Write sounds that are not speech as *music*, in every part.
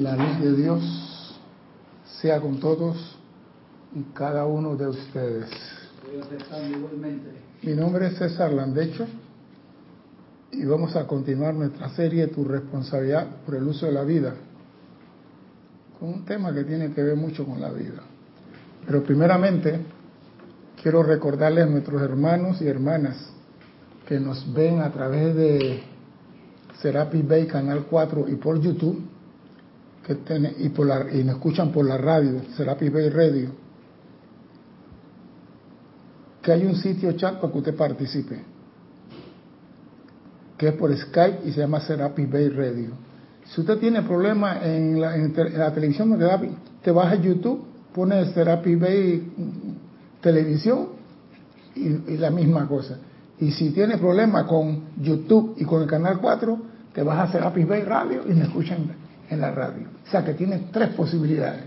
La luz de Dios sea con todos y cada uno de ustedes. Mi nombre es César Landecho y vamos a continuar nuestra serie Tu responsabilidad por el uso de la vida, con un tema que tiene que ver mucho con la vida. Pero primeramente quiero recordarles a nuestros hermanos y hermanas que nos ven a través de Serapis Bay Canal 4 y por YouTube que y, por la, y nos escuchan por la radio, Serapis Bay Radio, que hay un sitio chat para que usted participe, que es por Skype y se llama Serapis Bay Radio. Si usted tiene problemas en la, en, la televisión, te vas a YouTube, pone Serapis Bay televisión y, la misma cosa. Y si tiene problemas con YouTube y con el canal 4, te vas a Serapis Bay Radio y me escuchan en la radio. O sea que tiene tres posibilidades.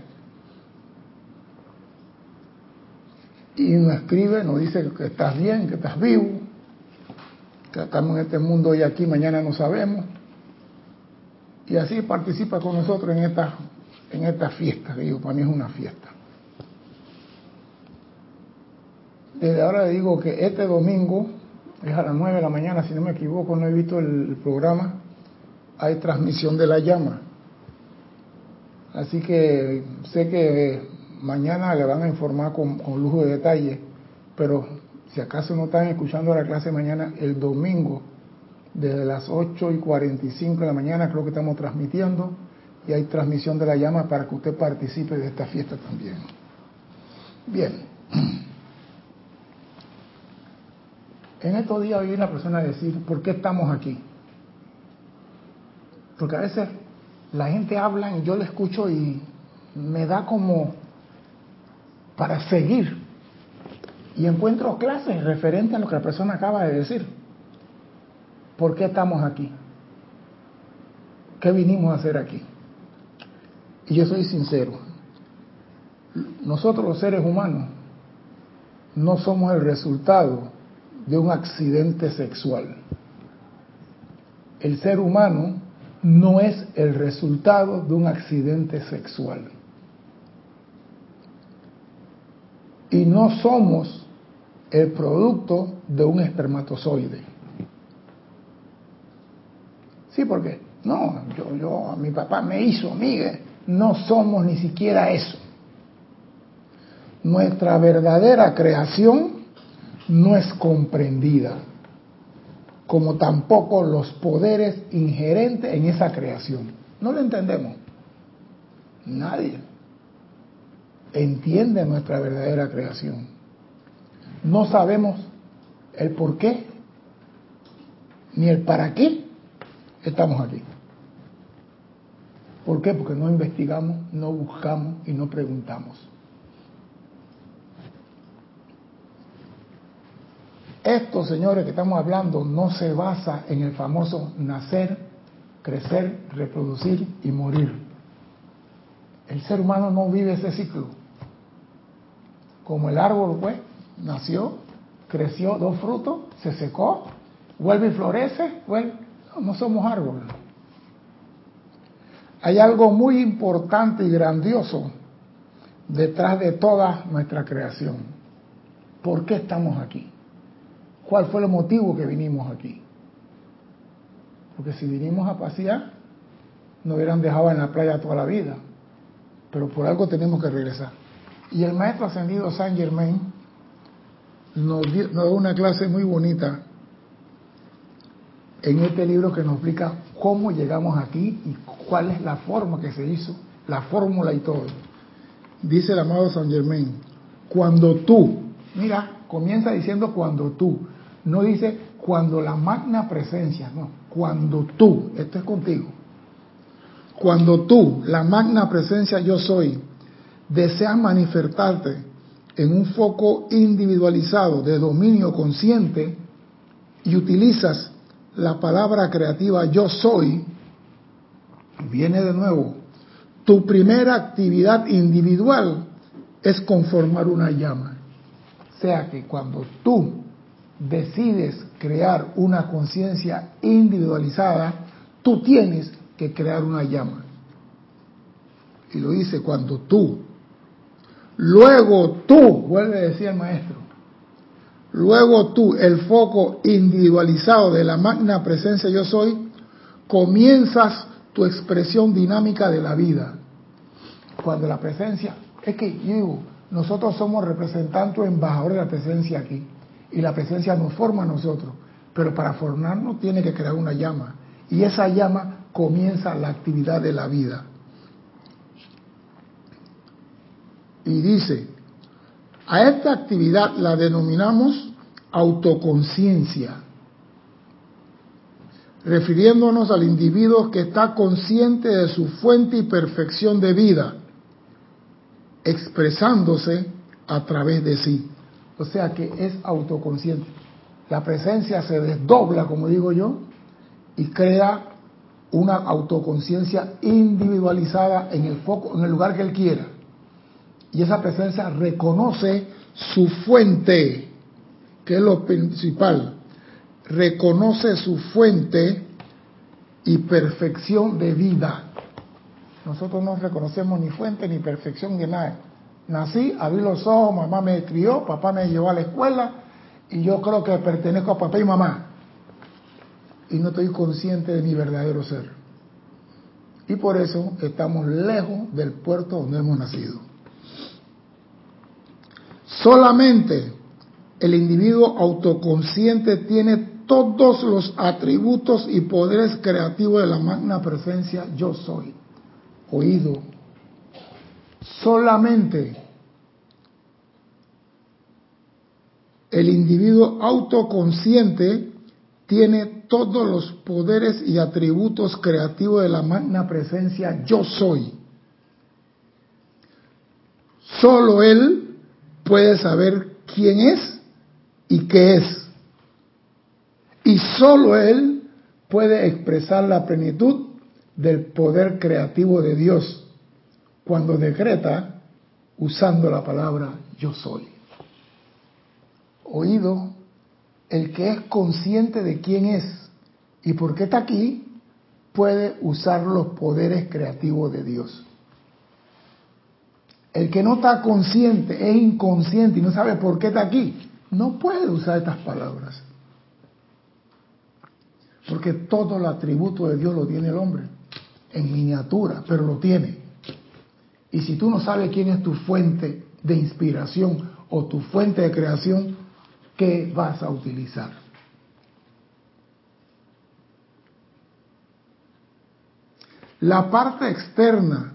Y nos escribe, nos dice que estás bien, que estás vivo, que estamos en este mundo hoy aquí, mañana no sabemos. Y así participa con nosotros en esta, en esta fiesta, que digo, para mí es una fiesta. Desde ahora le digo que este domingo, es a las 9 de la mañana, si no me equivoco, no he visto el programa, hay transmisión de la llama. Así que sé que mañana le van a informar con, lujo de detalle, pero si acaso no están escuchando la clase mañana, el domingo, desde las 8 y 45 de la mañana, creo que estamos transmitiendo y hay transmisión de la llama para que usted participe de esta fiesta también. Bien. En estos días oí una persona decir, ¿por qué estamos aquí? Porque a veces la gente habla y yo le escucho y me da como para seguir. Y encuentro clases referentes a lo que la persona acaba de decir. ¿Por qué estamos aquí? ¿Qué vinimos a hacer aquí? Y yo soy sincero. Nosotros los seres humanos no somos el resultado de un accidente sexual. El ser humano no es el resultado de un accidente sexual. Y no somos el producto de un espermatozoide. Sí, porque no, yo, yo, mi papá me hizo, amiga, no somos ni siquiera eso. Nuestra verdadera creación no es comprendida como tampoco los poderes inherentes en esa creación. No lo entendemos. Nadie entiende nuestra verdadera creación. No sabemos el por qué ni el para qué estamos aquí. ¿Por qué? Porque no investigamos, no buscamos y no preguntamos. Esto, señores, que estamos hablando no se basa en el famoso nacer, crecer, reproducir y morir. El ser humano no vive ese ciclo. Como el árbol, pues, nació, creció, dos frutos, se secó, vuelve y florece, vuelve. No, no somos árboles. Hay algo muy importante y grandioso detrás de toda nuestra creación. ¿Por qué estamos aquí? ¿Cuál fue el motivo que vinimos aquí? Porque si vinimos a pasear, nos hubieran dejado en la playa toda la vida. Pero por algo tenemos que regresar. Y el maestro ascendido Saint Germain nos dio, una clase muy bonita en este libro que nos explica cómo llegamos aquí y cuál es la forma que se hizo, la fórmula y todo. Dice el amado Saint Germain, cuando tú, mira, comienza diciendo cuando tú, no dice cuando la magna presencia, no, cuando tú, esto es contigo. Cuando tú, la magna presencia yo soy, deseas manifestarte en un foco individualizado de dominio consciente y utilizas la palabra creativa yo soy, viene de nuevo, tu primera actividad individual es conformar una llama. O sea que cuando tú decides crear una conciencia individualizada, tú tienes que crear una llama. y lo dice cuando tú, luego tú, vuelve a decir el maestro, luego tú, el foco individualizado de la magna presencia yo soy, comienzas tu expresión dinámica de la vida. Cuando la presencia, es que digo, nosotros somos representantes o embajadores de la presencia aquí, y la presencia nos forma a nosotros, pero para formarnos tiene que crear una llama, y esa llama comienza la actividad de la vida. Y dice, a esta actividad la denominamos autoconciencia, refiriéndonos al individuo que está consciente de su fuente y perfección de vida, expresándose a través de sí. O sea que es autoconsciente. La presencia se desdobla, como digo yo, y crea una autoconciencia individualizada en el foco, en el lugar que él quiera. Y esa presencia reconoce su fuente, que es lo principal. Reconoce su fuente y perfección de vida. Nosotros no reconocemos ni fuente ni perfección de nada. Nací, abrí los ojos, mamá me crió, papá me llevó a la escuela y yo creo que pertenezco a papá y mamá. Y no estoy consciente de mi verdadero ser. Y por eso estamos lejos del puerto donde hemos nacido. Solamente el individuo autoconsciente tiene todos los atributos y poderes creativos de la magna presencia yo soy. Oído. Solamente el individuo autoconsciente tiene todos los poderes y atributos creativos de la magna presencia yo soy. Solo él puede saber quién es y qué es. Y solo Él puede expresar la plenitud del poder creativo de Dios cuando decreta usando la palabra yo soy. Oído, el que es consciente de quién es y por qué está aquí, puede usar los poderes creativos de Dios. El que no está consciente, es inconsciente y no sabe por qué está aquí, no puede usar estas palabras. Porque todo el atributo de Dios lo tiene el hombre, en miniatura, pero lo tiene. Y si tú no sabes quién es tu fuente de inspiración o tu fuente de creación, ¿qué vas a utilizar? La parte externa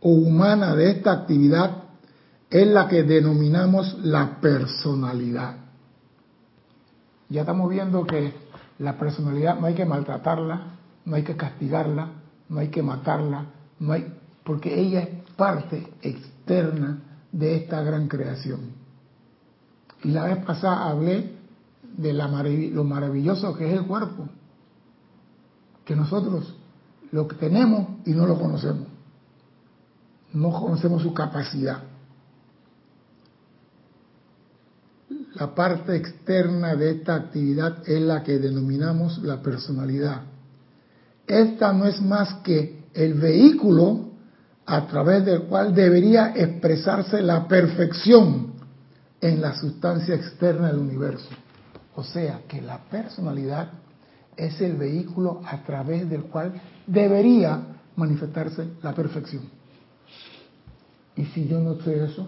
o humana de esta actividad es la que denominamos la personalidad. Ya estamos viendo que la personalidad no hay que maltratarla, no hay que castigarla, no hay que matarla, no hay, porque ella es parte externa de esta gran creación. Y la vez pasada hablé de lo maravilloso que es el cuerpo, que nosotros lo tenemos y no lo conocemos no conocemos su capacidad. La parte externa de esta actividad es la que denominamos la personalidad. Esta no es más que el vehículo a través del cual debería expresarse la perfección en la sustancia externa del universo. O sea que la personalidad es el vehículo a través del cual debería manifestarse la perfección. ¿Y si yo no sé eso?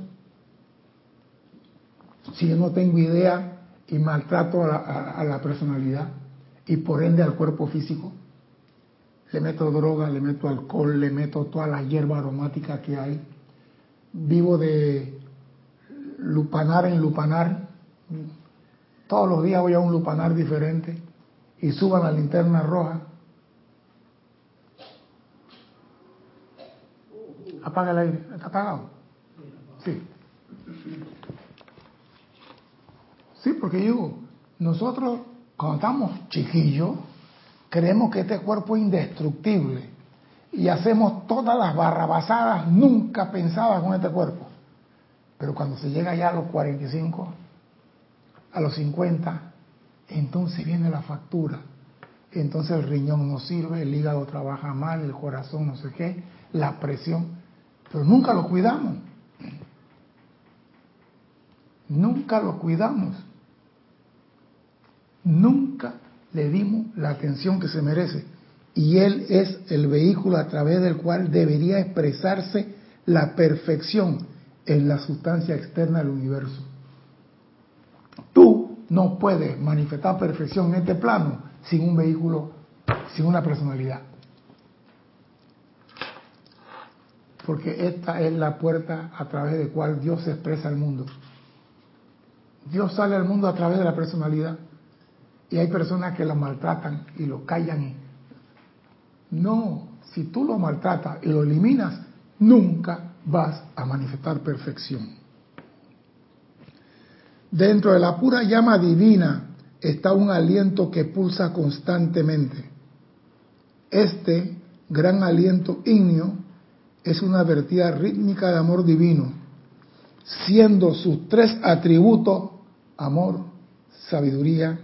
Si yo no tengo idea y maltrato a la, personalidad y por ende al cuerpo físico, le meto droga, le meto alcohol, le meto toda la hierba aromática que hay, vivo de lupanar en lupanar, todos los días voy a un lupanar diferente y suban la linterna roja. Apaga el aire. ¿Está apagado? Sí. Sí, porque digo, nosotros cuando estamos chiquillos, creemos que este cuerpo es indestructible y hacemos todas las barrabasadas nunca pensadas con este cuerpo. Pero cuando se llega ya a los 45, a los 50, entonces viene la factura. Entonces el riñón no sirve, el hígado trabaja mal, el corazón no sé qué, la presión pero nunca lo cuidamos. Nunca lo cuidamos. Nunca le dimos la atención que se merece. Y Él es el vehículo a través del cual debería expresarse la perfección en la sustancia externa del universo. Tú no puedes manifestar perfección en este plano sin un vehículo, sin una personalidad. Porque esta es la puerta a través de cual Dios se expresa al mundo. Dios sale al mundo a través de la personalidad. Y hay personas que lo maltratan y lo callan. No, si tú lo maltratas y lo eliminas, nunca vas a manifestar perfección. Dentro de la pura llama divina está un aliento que pulsa constantemente. Este gran aliento ígneo es una vertida rítmica de amor divino, siendo sus tres atributos amor, sabiduría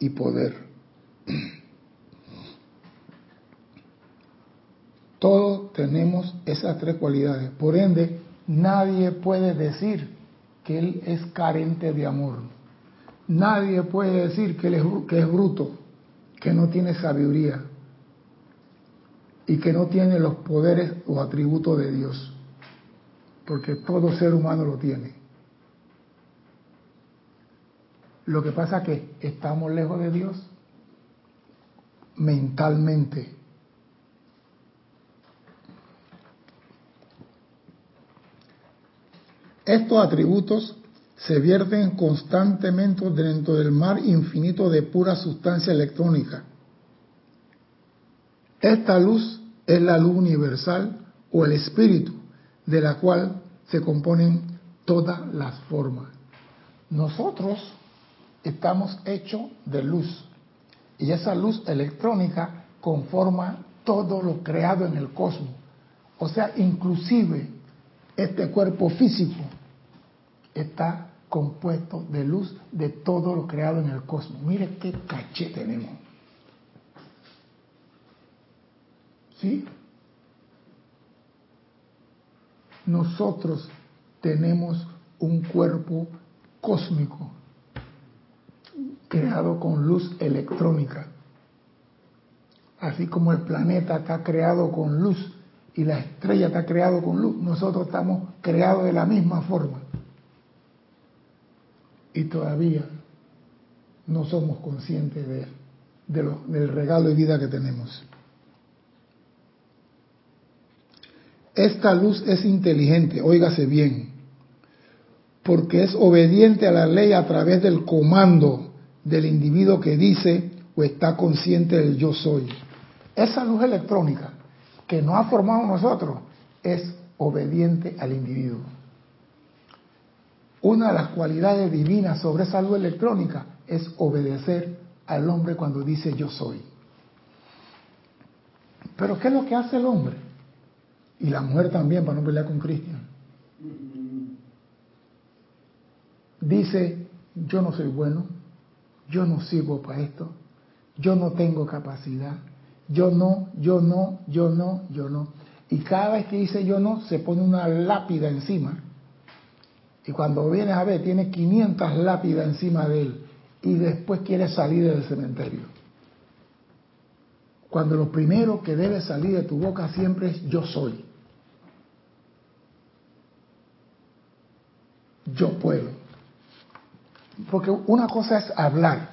y poder. Todos tenemos esas tres cualidades. Por ende, nadie puede decir que él es carente de amor. Nadie puede decir que él es, que es bruto, que no tiene sabiduría y que no tiene los poderes o atributos de Dios. Porque todo ser humano lo tiene. Lo que pasa es que estamos lejos de Dios mentalmente. Estos atributos se vierten constantemente dentro del mar infinito de pura sustancia electrónica. Esta luz es la luz universal o el espíritu de la cual se componen todas las formas. Nosotros estamos hechos de luz. Y esa luz electrónica conforma todo lo creado en el cosmos. O sea, inclusive este cuerpo físico está compuesto de luz de todo lo creado en el cosmos. Mire qué caché tenemos. ¿Sí? Nosotros tenemos un cuerpo cósmico creado con luz electrónica. Así como el planeta está creado con luz y la estrella está creado con luz, nosotros estamos creados de la misma forma. Y todavía no somos conscientes de, del regalo de vida que tenemos. Esta luz es inteligente, óigase bien, porque es obediente a la ley a través del comando del individuo que dice o está consciente del yo soy. Esa luz electrónica que no ha formado nosotros es obediente al individuo. Una de las cualidades divinas sobre esa luz electrónica es obedecer al hombre cuando dice yo soy. Pero ¿qué es lo que hace el hombre? Y la mujer también, para no pelear con Cristian. Dice, yo no soy bueno, yo no sirvo para esto, yo no tengo capacidad, yo no, yo no, yo no, yo no. Y cada vez que dice yo no, se pone una lápida encima. Y cuando vienes a ver, tiene 500 lápidas encima de él. Y después quiere salir del cementerio. Cuando lo primero que debe salir de tu boca siempre es yo soy. Yo puedo. Porque una cosa es hablar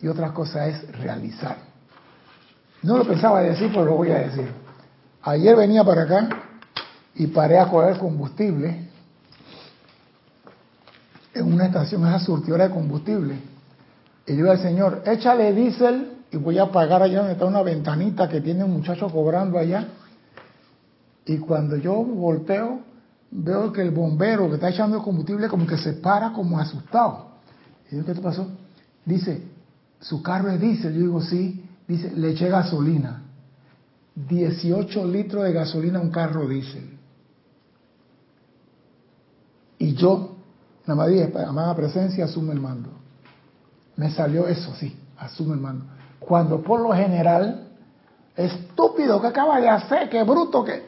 y otra cosa es realizar. No lo pensaba decir, pero lo voy a decir. Ayer venía para acá y paré a coger combustible en una estación, esa surtidora de combustible. Y yo al Señor, échale diésel y voy a pagar allá donde está una ventanita que tiene un muchacho cobrando allá. Y cuando yo volteo, veo que el bombero que está echando el combustible como que se para como asustado. ¿Y qué te pasó? Dice, su carro es diésel. Yo digo, sí. Dice, le eché gasolina. 18 litros de gasolina a un carro diésel. Y yo, nada más dije, amada presencia, asume el mando. Me salió eso, sí, asume el mando. Cuando por lo general, estúpido que acaba de hacer, que bruto que...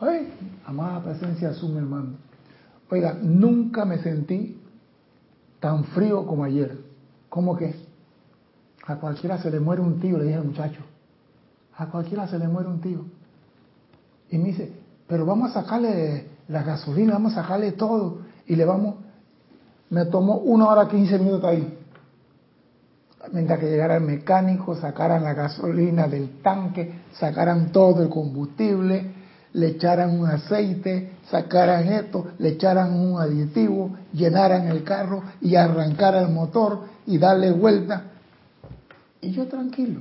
Ay, amada presencia, asume el mando. Oiga, nunca me sentí tan frío como ayer. ¿Cómo que? A cualquiera se le muere un tío, le dije al muchacho. A cualquiera se le muere un tío. Y me dice, pero vamos a sacarle la gasolina, vamos a sacarle todo. Y le vamos, me tomó una hora quince minutos ahí. Mientras que llegara el mecánico, sacaran la gasolina del tanque, sacaran todo el combustible, le echaran un aceite, sacaran esto, le echaran un aditivo, llenaran el carro y arrancaran el motor y darle vuelta. Y yo tranquilo.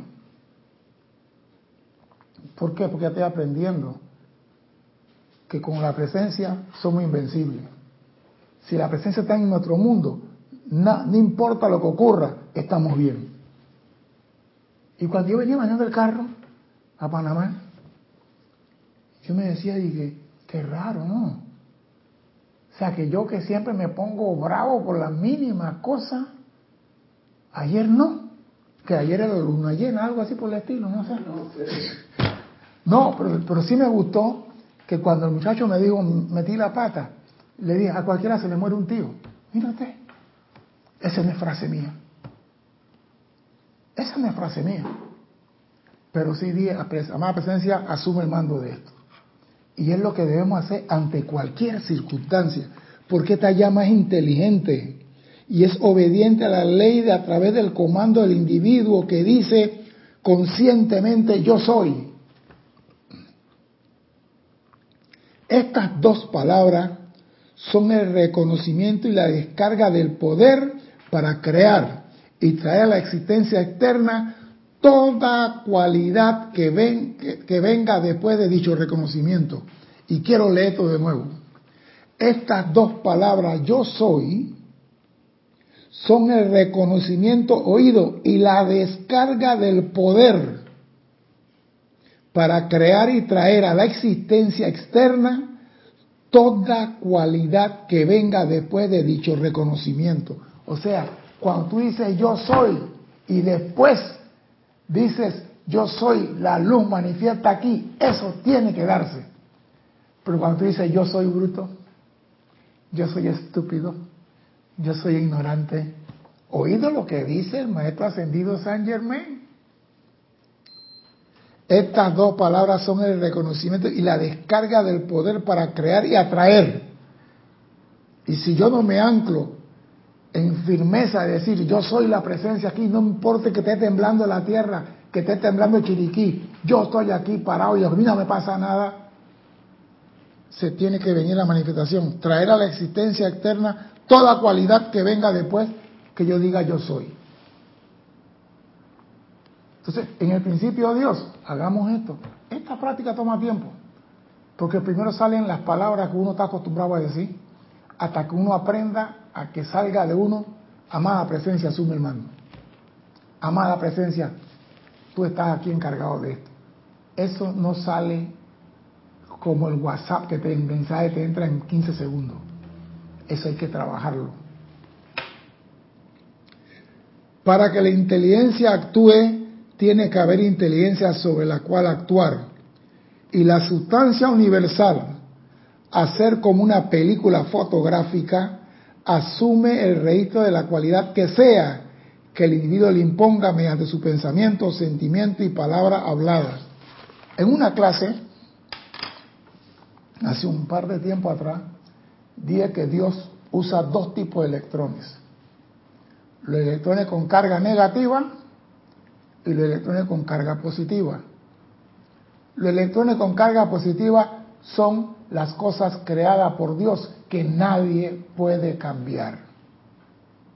¿Por qué? Porque estoy aprendiendo que con la presencia somos invencibles. Si la presencia está en nuestro mundo, no, importa lo que ocurra, estamos bien. Y cuando yo venía manejando el carro a Panamá, yo me decía, dije, qué raro, ¿no? O sea, que yo que siempre me pongo bravo por la mínima cosa, ayer no, que ayer era luna llena, algo así por el estilo, no sé. No, pero, pero sí me gustó que cuando el muchacho me dijo, metí la pata, le dije, a cualquiera se le muere un tío. Mírate, esa no es frase mía. Esa no es frase mía. Pero sí dije, amada presencia, asume el mando de esto. Y es lo que debemos hacer ante cualquier circunstancia, porque esta llama es inteligente y es obediente a la ley de a través del comando del individuo que dice conscientemente yo soy. Estas dos palabras son el reconocimiento y la descarga del poder para crear y traer a la existencia externa toda cualidad que, ven, que, venga después de dicho reconocimiento. Y quiero leer esto de nuevo. Estas dos palabras, yo soy, son el reconocimiento oído y la descarga del poder para crear y traer a la existencia externa toda cualidad que venga después de dicho reconocimiento. O sea, cuando tú dices yo soy y después dices, yo soy la luz manifiesta aquí, eso tiene que darse. Pero cuando tú dices, yo soy bruto, yo soy estúpido, yo soy ignorante, oído lo que dice el maestro ascendido San Germain. Estas dos palabras son el reconocimiento y la descarga del poder para crear y atraer. Y si yo no me anclo en firmeza de decir, yo soy la presencia aquí, no importa que esté temblando la tierra, que esté temblando Chiriquí, yo estoy aquí parado y a mí no me pasa nada, se tiene que venir la manifestación, traer a la existencia externa toda cualidad que venga después que yo diga yo soy. Entonces, en el principio de Dios, hagamos esto. Esta práctica toma tiempo, porque primero salen las palabras que uno está acostumbrado a decir, hasta que uno aprenda a que salga de uno, amada presencia, asume el mando. Amada presencia, tú estás aquí encargado de esto. Eso no sale como el WhatsApp que te, el mensaje te entra en 15 segundos. Eso hay que trabajarlo. Para que la inteligencia actúe, tiene que haber inteligencia sobre la cual actuar. Y la sustancia universal hacer como una película fotográfica, asume el registro de la cualidad que sea que el individuo le imponga mediante su pensamiento, sentimiento y palabra hablada. En una clase, hace un par de tiempo atrás, dije que Dios usa dos tipos de electrones. Los electrones con carga negativa y los electrones con carga positiva. Los electrones con carga positiva son las cosas creadas por Dios que nadie puede cambiar.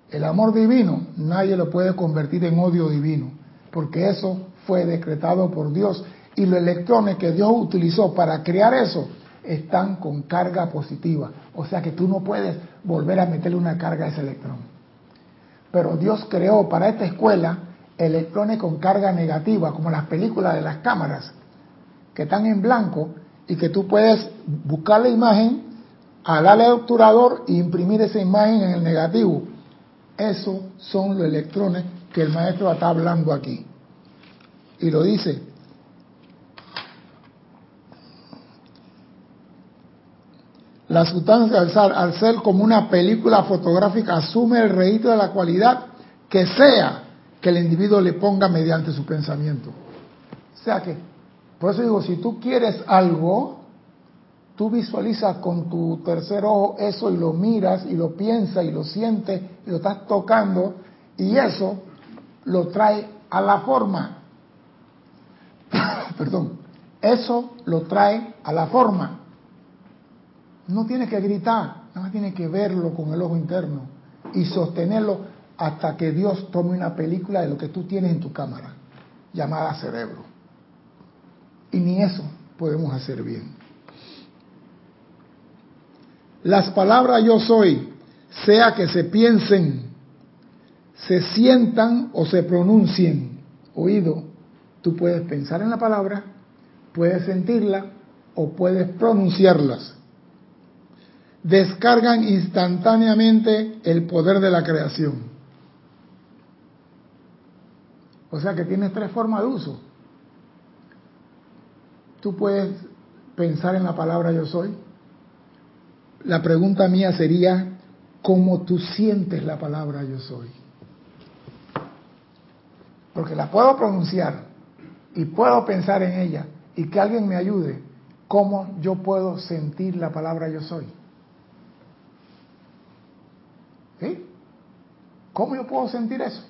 El amor divino nadie lo puede convertir en odio divino, porque eso fue decretado por Dios y los electrones que Dios utilizó para crear eso están con carga positiva. O sea que tú no puedes volver a meterle una carga a ese electrón. Pero Dios creó para esta escuela electrones con carga negativa, como las películas de las cámaras, que están en blanco y que tú puedes buscar la imagen, darle al obturador e imprimir esa imagen en el negativo. Esos son los electrones que el maestro está hablando aquí. Y lo dice. La sustancia al ser, al ser como una película fotográfica asume el registro de la cualidad que sea que el individuo le ponga mediante su pensamiento. O sea que, por eso digo, si tú quieres algo, tú visualizas con tu tercer ojo eso y lo miras y lo piensas y lo sientes y lo estás tocando y eso lo trae a la forma. *coughs* Perdón, eso lo trae a la forma. No tiene que gritar, nada más tiene que verlo con el ojo interno y sostenerlo hasta que Dios tome una película de lo que tú tienes en tu cámara, llamada cerebro. Y ni eso podemos hacer bien. Las palabras yo soy, sea que se piensen, se sientan o se pronuncien, oído, tú puedes pensar en la palabra, puedes sentirla o puedes pronunciarlas. Descargan instantáneamente el poder de la creación. O sea que tienes tres formas de uso. Tú puedes pensar en la palabra yo soy, la pregunta mía sería, ¿cómo tú sientes la palabra yo soy? Porque la puedo pronunciar y puedo pensar en ella y que alguien me ayude. ¿Cómo yo puedo sentir la palabra yo soy? ¿Sí? ¿Cómo yo puedo sentir eso?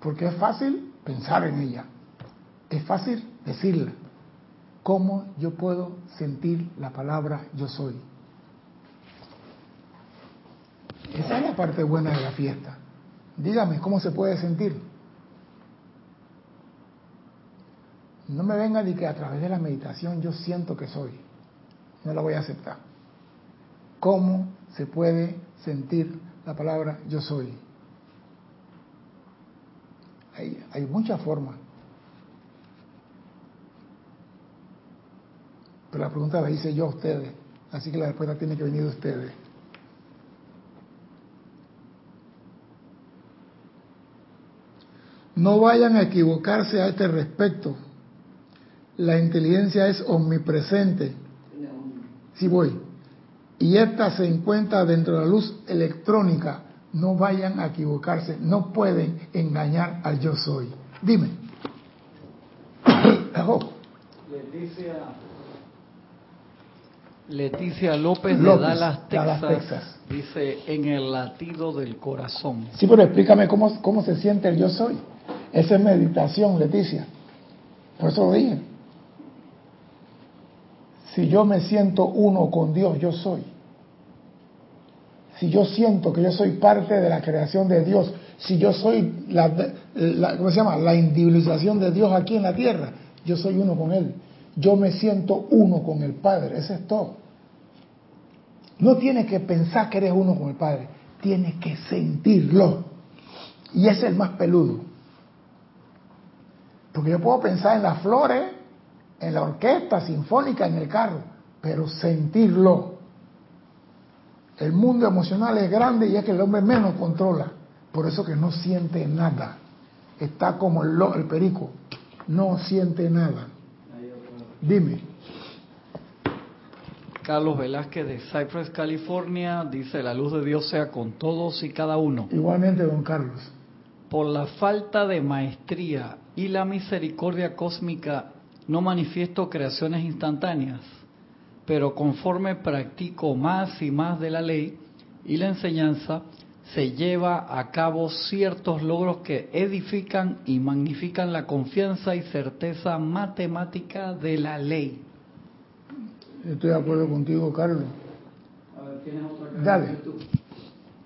Porque es fácil pensar en ella. Es fácil decirla. ¿Cómo yo puedo sentir la palabra yo soy? Esa es la parte buena de la fiesta. Dígame, ¿cómo se puede sentir? No me venga de que a través de la meditación yo siento que soy. No la voy a aceptar. ¿Cómo se puede sentir la palabra yo soy? Hay, hay muchas formas. Pero la pregunta la hice yo a ustedes, así que la respuesta tiene que venir de ustedes. No vayan a equivocarse a este respecto. La inteligencia es omnipresente. Sí voy. Y esta se encuentra dentro de la luz electrónica. No vayan a equivocarse. No pueden engañar al yo soy. Dime. *coughs* Leticia Leticia López, de Dallas Texas, dice en el latido del corazón. Sí, pero explícame cómo, cómo se siente el yo soy. Esa es meditación, Leticia. Por eso lo dije. Si yo me siento uno con Dios, yo soy. Si yo siento que yo soy parte de la creación de Dios, si yo soy la, ¿cómo se llama? La individualización de Dios aquí en la tierra, yo soy uno con Él yo me siento uno con el Padre, eso es todo. No tienes que pensar que eres uno con el Padre, tienes que sentirlo. Y ese es el más peludo. Porque yo puedo pensar en las flores, en la orquesta sinfónica, en el carro, pero sentirlo. El mundo emocional es grande y es que el hombre menos controla. Por eso que no siente nada. Está como el, el perico, no siente nada. Dime. Carlos Velázquez de Cypress, California, dice, la luz de Dios sea con todos y cada uno. Igualmente, don Carlos. Por la falta de maestría y la misericordia cósmica, no manifiesto creaciones instantáneas, pero conforme practico más y más de la ley y la enseñanza, se lleva a cabo ciertos logros que edifican y magnifican la confianza y certeza matemática de la ley. Estoy de acuerdo contigo, Carlos. A ver, tienes otra Dale.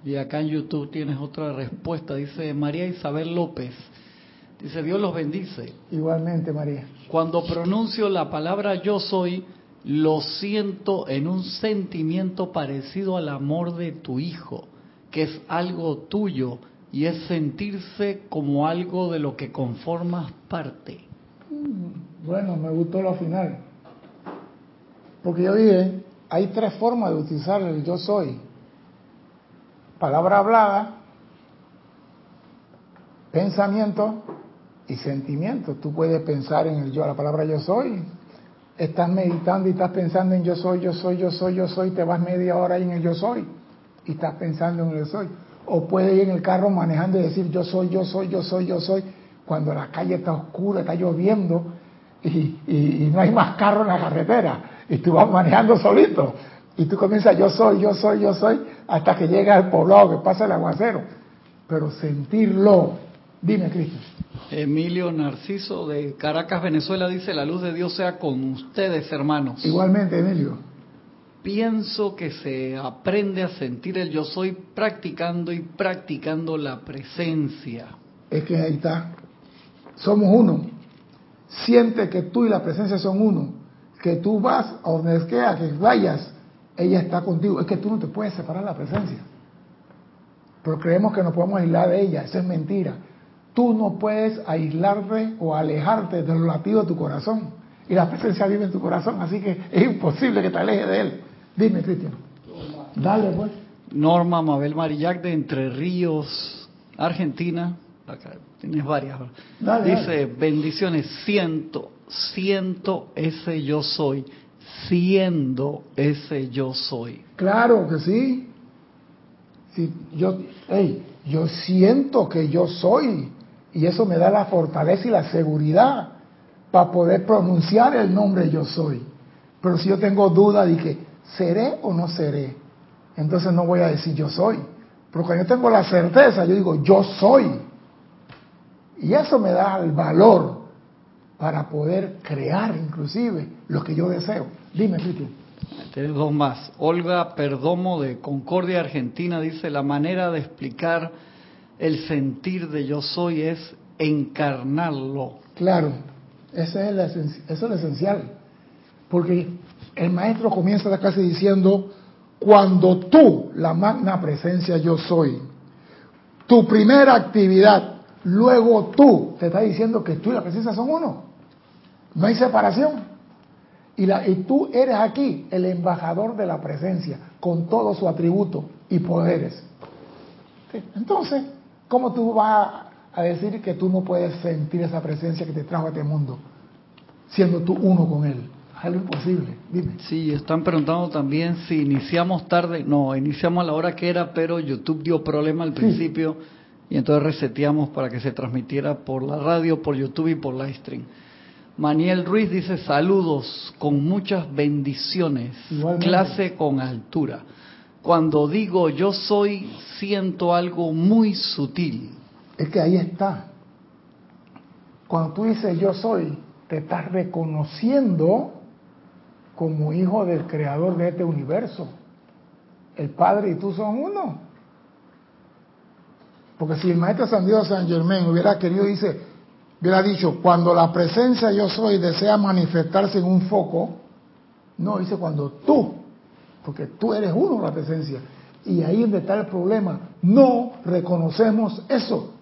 Y acá en YouTube tienes otra respuesta. Dice María Isabel López. Dice, Dios los bendice. Igualmente, María. Cuando pronuncio la palabra yo soy, lo siento en un sentimiento parecido al amor de tu hijo que es algo tuyo y es sentirse como algo de lo que conformas parte. Mm, bueno, me gustó lo final. Porque yo dije, hay tres formas de utilizar el yo soy. Palabra hablada, pensamiento y sentimiento. Tú puedes pensar en el yo, la palabra yo soy, estás meditando y estás pensando en yo soy, yo soy, yo soy, yo soy, te vas media hora en el yo soy y estás pensando en el yo soy. O puedes ir en el carro manejando y decir yo soy, yo soy, yo soy, yo soy, cuando la calle está oscura, está lloviendo y, no hay más carro en la carretera y tú vas manejando solito y tú comienzas yo soy, yo soy, yo soy, hasta que llega al poblado, que pasa el aguacero. Pero sentirlo, dime Cristo. Emilio Narciso de Caracas, Venezuela, dice, la luz de Dios sea con ustedes, hermanos. Igualmente, Emilio. Pienso que se aprende a sentir el yo soy practicando y practicando la presencia. Es que ahí está. Somos uno. Siente que tú y la presencia son uno. Que tú vas a donde sea que vayas, ella está contigo. Es que tú no te puedes separar de la presencia. Pero creemos que nos podemos aislar de ella. Eso es mentira. Tú no puedes aislarte o alejarte de los latidos de tu corazón. Y la presencia vive en tu corazón, así que es imposible que te alejes de él. Dime, Cristian. Dale, pues. Norma Mabel Marillac de Entre Ríos, Argentina. Acá tienes varias. Dice, bendiciones, siento, siento ese yo soy, siendo ese yo soy. Claro que sí. sí yo, hey, yo siento que yo soy. Y eso me da la fortaleza y la seguridad para poder pronunciar el nombre yo soy. Pero si yo tengo duda de que seré o no seré, entonces no voy a decir yo soy. Pero cuando yo tengo la certeza, yo digo yo soy. Y eso me da el valor para poder crear inclusive lo que yo deseo. Dime, Cristian. Tienes dos más. Olga Perdomo de Concordia, Argentina, dice, la manera de explicar el sentir de yo soy es encarnarlo. Claro, eso es lo esencial. Porque el maestro comienza la clase diciendo, cuando tú, la magna presencia yo soy, tu primera actividad, luego tú, te está diciendo que tú y la presencia son uno. No hay separación. Y, la, y tú eres aquí el embajador de la presencia, con todo su atributo y poderes. Entonces, ¿Cómo tú vas a decir que tú no puedes sentir esa presencia que te trajo a este mundo, siendo tú uno con él? Es algo imposible, dime. Sí, están preguntando también si iniciamos tarde. No, iniciamos a la hora que era, pero YouTube dio problema al principio y entonces reseteamos para que se transmitiera por la radio, por YouTube y por Livestream. Maniel Ruiz dice saludos con muchas bendiciones, clase con altura. Cuando digo yo soy, siento algo muy sutil. Es que ahí está. Cuando tú dices yo soy, te estás reconociendo como hijo del creador de este universo. El Padre y tú son uno. Porque si el maestro San Dios San Germán hubiera querido, dice, hubiera dicho, cuando la presencia yo soy desea manifestarse en un foco, no, dice cuando tú porque tú eres uno la presencia. Y ahí es donde está el problema. No reconocemos eso.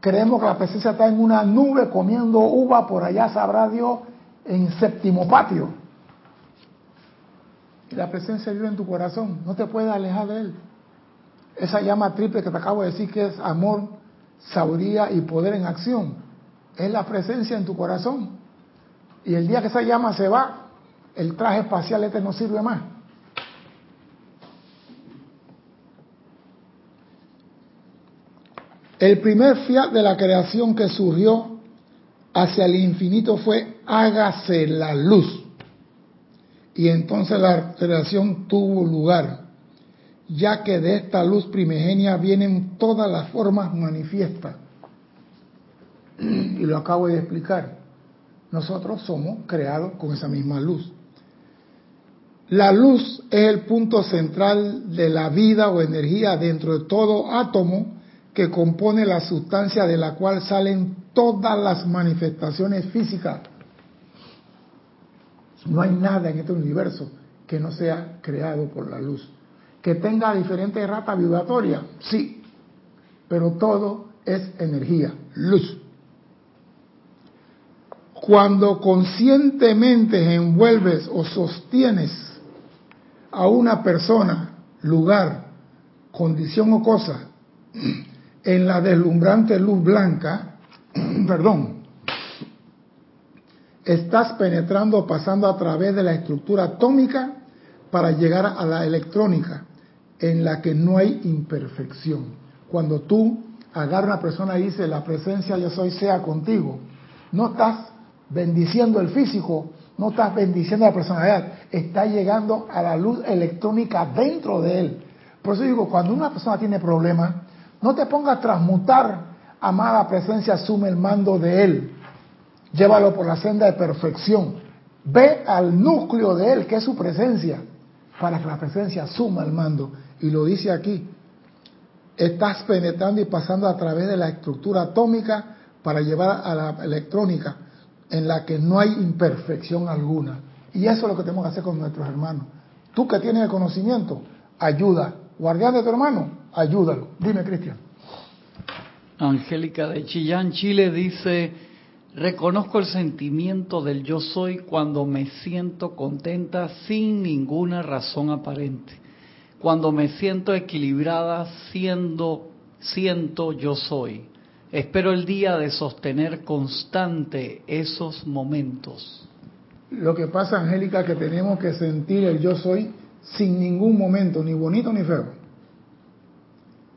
Creemos que la presencia está en una nube comiendo uva, por allá sabrá Dios, en séptimo patio. Y la presencia vive en tu corazón, no te puedes alejar de él. Esa llama triple que te acabo de decir que es amor, sabiduría y poder en acción, es la presencia en tu corazón. Y el día que esa llama se va, el traje espacial este no sirve más. El primer fiat de la creación que surgió hacia el infinito fue hágase la luz. Y entonces la creación tuvo lugar, ya que de esta luz primigenia vienen todas las formas manifiestas. Y lo acabo de explicar. Nosotros somos creados con esa misma luz. La luz es el punto central de la vida o energía dentro de todo átomo que compone la sustancia de la cual salen todas las manifestaciones físicas. No hay nada en este universo que no sea creado por la luz. Que tenga diferentes ratas vibratorias, sí, pero todo es energía, luz. Cuando conscientemente envuelves o sostienes a una persona, lugar, condición o cosa en la deslumbrante luz blanca, *clears throat* perdón, estás penetrando pasando a través de la estructura atómica para llegar a la electrónica, en la que no hay imperfección. Cuando tú agarras a una persona y dices, la presencia yo soy sea contigo, no estás bendiciendo el físico, no estás bendiciendo la personalidad, está llegando a la luz electrónica dentro de él. Por eso digo, cuando una persona tiene problemas, no te pongas a transmutar, amada presencia, asume el mando de él. Llévalo por la senda de perfección. Ve al núcleo de él, que es su presencia para que la presencia suma el mando. Y lo dice aquí, estás penetrando y pasando a través de la estructura atómica para llevar a la electrónica, en la que no hay imperfección alguna. Y eso es lo que tenemos que hacer con nuestros hermanos. Tú que tienes el conocimiento, ayuda. Guardián de tu hermano, ayúdalo. Dime, Cristian. Angélica de Chillán, Chile dice, Reconozco el sentimiento del yo soy cuando me siento contenta sin ninguna razón aparente. Cuando me siento equilibrada siendo siento yo soy. Espero el día de sostener constante esos momentos. Lo que pasa, Angélica, es que tenemos que sentir el yo soy sin ningún momento, ni bonito ni feo.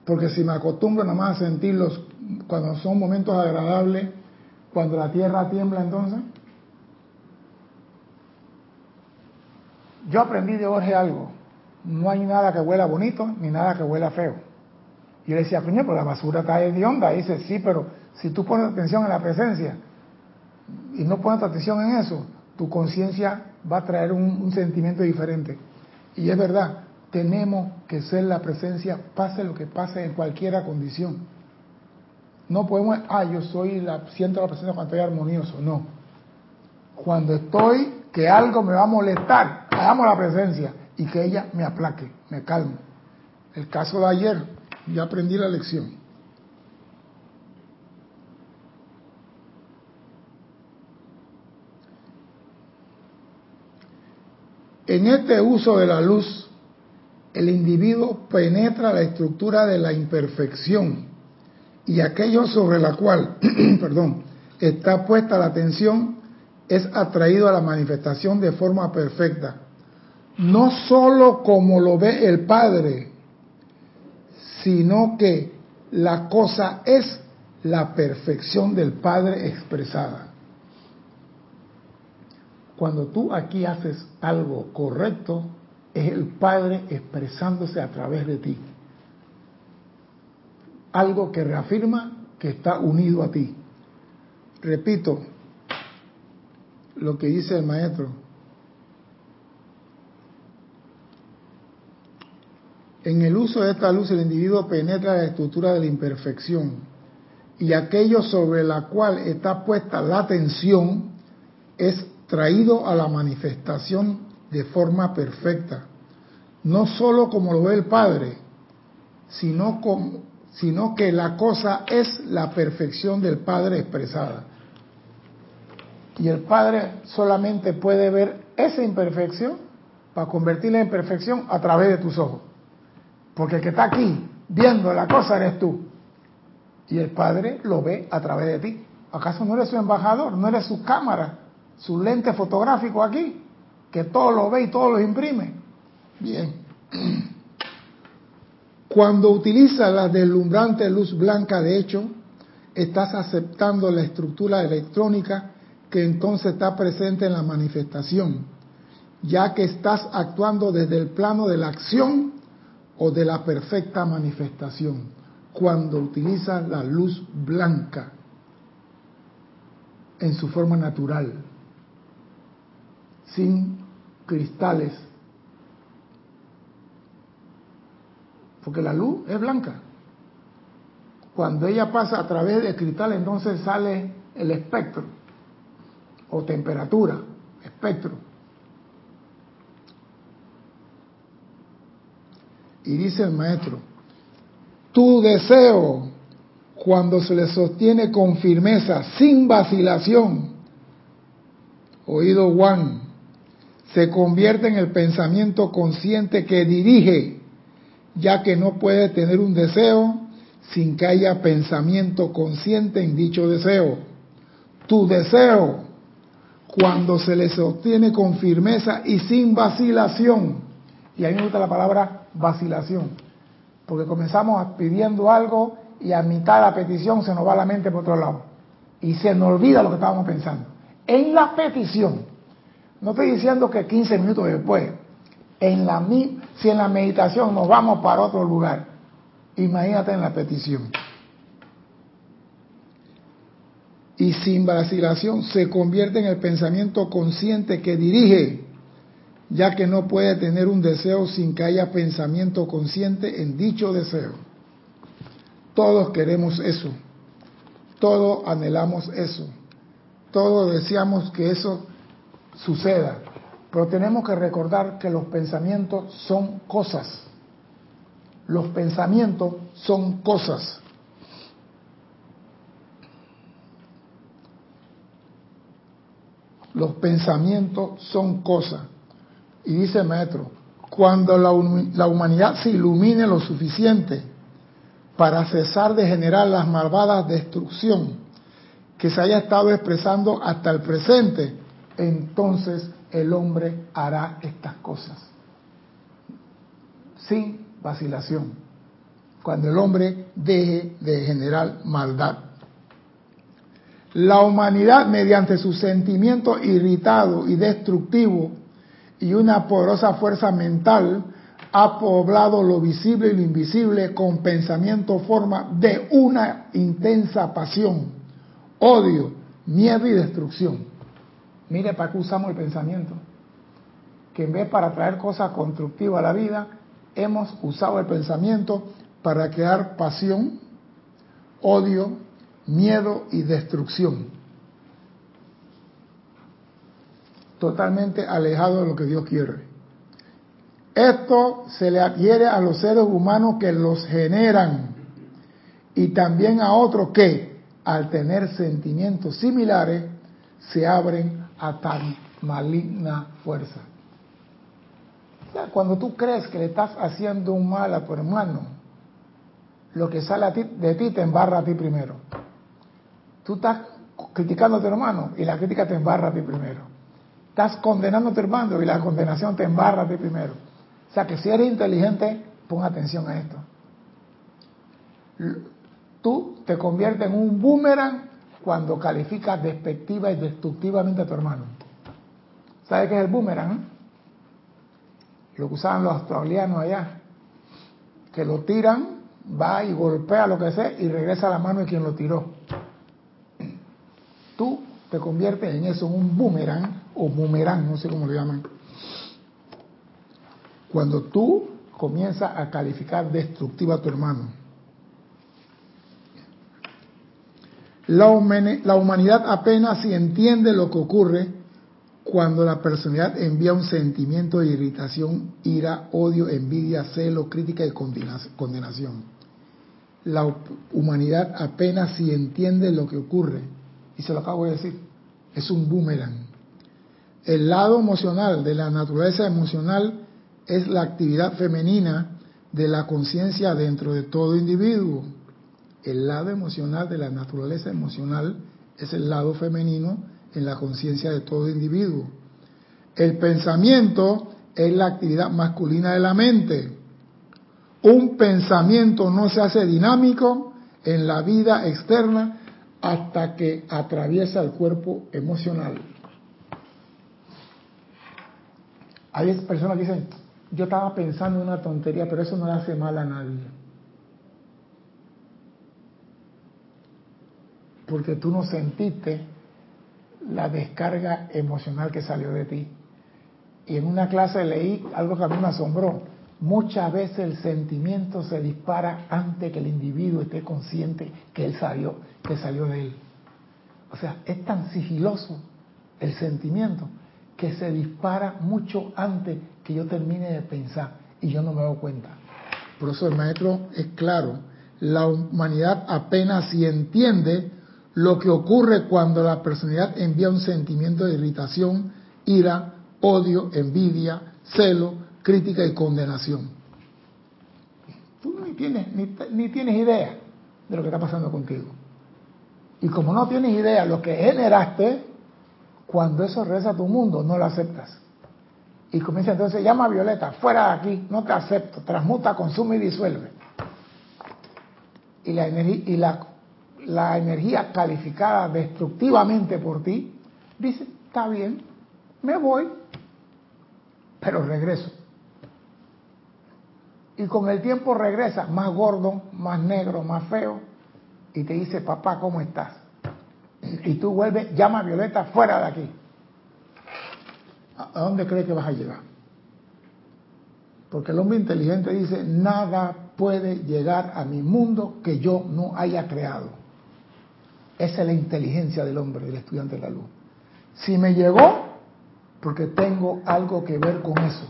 Porque si me acostumbro nada más a sentirlos cuando son momentos agradables, cuando la tierra tiembla entonces. Yo aprendí de Jorge algo. No hay nada que huela bonito ni nada que huela feo. Y le decía, coño, pero la basura está de onda. Y dice, sí, pero si tú pones atención en la presencia y no pones atención en eso, tu conciencia va a traer un, sentimiento diferente. Y es verdad, tenemos que ser la presencia, pase lo que pase en cualquier condición. No podemos, ah, yo soy la, siento la presencia cuando estoy armonioso. No. Cuando estoy, que algo me va a molestar, hagamos la presencia y que ella me aplaque, me calme. El caso de ayer, ya aprendí la lección. En este uso de la luz, el individuo penetra la estructura de la imperfección y aquello sobre la cual, *clears throat* perdón, está puesta la atención es atraído a la manifestación de forma perfecta. No sólo como lo ve el Padre, sino que la cosa es la perfección del Padre expresada. Cuando tú aquí haces algo correcto, es el Padre expresándose a través de ti algo que reafirma que está unido a ti. Repito lo que dice el maestro. En el uso de esta luz el individuo penetra la estructura de la imperfección y aquello sobre la cual está puesta la atención es traído a la manifestación de forma perfecta, no sólo como lo ve el Padre, sino como, sino que la cosa es la perfección del Padre expresada. Y el Padre solamente puede ver esa imperfección para convertirla en perfección a través de tus ojos. Porque el que está aquí viendo la cosa eres tú. Y el Padre lo ve a través de ti. ¿Acaso no eres su embajador? ¿No eres su cámara? ¿Su lente fotográfico aquí? Que todo lo ve y todo lo imprime. Bien. Cuando utilizas la deslumbrante luz blanca, de hecho, estás aceptando la estructura electrónica que entonces está presente en la manifestación, ya que estás actuando desde el plano de la acción o de la perfecta manifestación, cuando utilizas la luz blanca en su forma natural, sin cristales porque la luz es blanca. Cuando ella pasa a través del cristal, entonces sale el espectro, o temperatura, espectro. Y dice el maestro, tu deseo, cuando se le sostiene con firmeza, sin vacilación, oído Juan, se convierte en el pensamiento consciente que dirige ya que no puede tener un deseo sin que haya pensamiento consciente en dicho deseo. Tu deseo, cuando se les sostiene con firmeza y sin vacilación. Y a mí me gusta la palabra vacilación, porque comenzamos pidiendo algo y a mitad de la petición se nos va la mente por otro lado. Y se nos olvida lo que estábamos pensando. En la petición, no estoy diciendo que 15 minutos después, en la, si en la meditación nos vamos para otro lugar, imagínate en la petición. Y sin vacilación se convierte en el pensamiento consciente que dirige, ya que no puede tener un deseo sin que haya pensamiento consciente en dicho deseo. Todos queremos eso, todos anhelamos eso, todos deseamos que eso suceda, pero tenemos que recordar que los pensamientos son cosas. Los pensamientos son cosas. Los pensamientos son cosas. Y dice el maestro, cuando la, la, humanidad se ilumine lo suficiente para cesar de generar las malvadas destrucción que se haya estado expresando hasta el presente, entonces el hombre hará estas cosas. Sin vacilación. Cuando el hombre deje de generar maldad. La humanidad, mediante su sentimiento irritado y destructivo y una poderosa fuerza mental, ha poblado lo visible y lo invisible con pensamiento forma de una intensa pasión, odio, miedo y destrucción. Mire para qué usamos el pensamiento. Que en vez para traer cosas constructivas a la vida, hemos usado el pensamiento para crear pasión, odio, miedo y destrucción. Totalmente alejado de lo que Dios quiere. Esto se le adhiere a los seres humanos que los generan y también a otros que, al tener sentimientos similares, se abren a tan maligna fuerza. cuando tú crees que le estás haciendo un mal a tu hermano, lo que sale de ti te embarra a ti primero. Tú estás criticando a tu hermano y la crítica te embarra a ti primero. Estás condenando a tu hermano y la condenación te embarra a ti primero. O sea que si eres inteligente, pon atención a esto. Tú te conviertes en un boomerang cuando calificas despectiva y destructivamente a tu hermano. ¿Sabe qué es el boomerang? Lo que usaban los australianos allá. Que lo tiran, va y golpea lo que sea y regresa a la mano de quien lo tiró. Tú te conviertes en eso, en un boomerang o boomerang, no sé cómo lo llaman. Cuando tú comienzas a calificar destructiva a tu hermano. La, humanidad apenas si entiende lo que ocurre cuando la personalidad envía un sentimiento de irritación, ira, odio, envidia, celo, crítica y condenación. La humanidad apenas si entiende lo que ocurre, y se lo acabo de decir, es un boomerang. El lado emocional de la naturaleza emocional es la actividad femenina de la conciencia dentro de todo individuo el lado emocional de la naturaleza emocional es el lado femenino en la conciencia de todo individuo. El pensamiento es la actividad masculina de la mente. Un pensamiento no se hace dinámico en la vida externa hasta que atraviesa el cuerpo emocional. Hay personas que dicen, yo estaba pensando en una tontería, pero eso no le hace mal a nadie. Porque tú no sentiste la descarga emocional que salió de ti. Y en una clase leí algo que a mí me asombró. Muchas veces el sentimiento se dispara antes que el individuo esté consciente que él salió, que salió de él. O sea, es tan sigiloso el sentimiento que se dispara mucho antes que yo termine de pensar y yo no me doy cuenta. Por eso el maestro es claro, la humanidad apenas si entiende lo que ocurre cuando la personalidad envía un sentimiento de irritación, ira, odio, envidia, celo, crítica y condenación. Tú ni tienes, ni, tienes idea de lo que está pasando contigo. Y como no tienes idea de lo que generaste, Cuando eso regresa a tu mundo, no lo aceptas. Y comienza entonces, llama a Violeta, fuera de aquí, no te acepto, transmuta, consume y disuelve. Y la, y la, la energía calificada destructivamente por ti dice, está bien, me voy, pero regreso. Y con el tiempo regresa más gordo, más negro, más feo, y te dice, papá, ¿cómo estás? Y tú vuelves, llama a Violeta fuera de aquí. ¿A dónde cree que vas a llegar? Porque el hombre inteligente dice, nada puede llegar a mi mundo que yo no haya creado. Esa es la inteligencia del hombre, del estudiante de la luz. Si me llegó, porque tengo algo que ver con eso.